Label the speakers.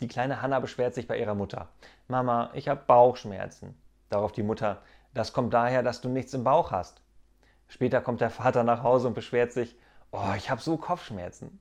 Speaker 1: Die kleine Hanna beschwert sich bei ihrer Mutter. Mama, ich habe Bauchschmerzen. Darauf die Mutter. Das kommt daher, dass du nichts im Bauch hast. Später kommt der Vater nach Hause und beschwert sich. Oh, ich habe so Kopfschmerzen.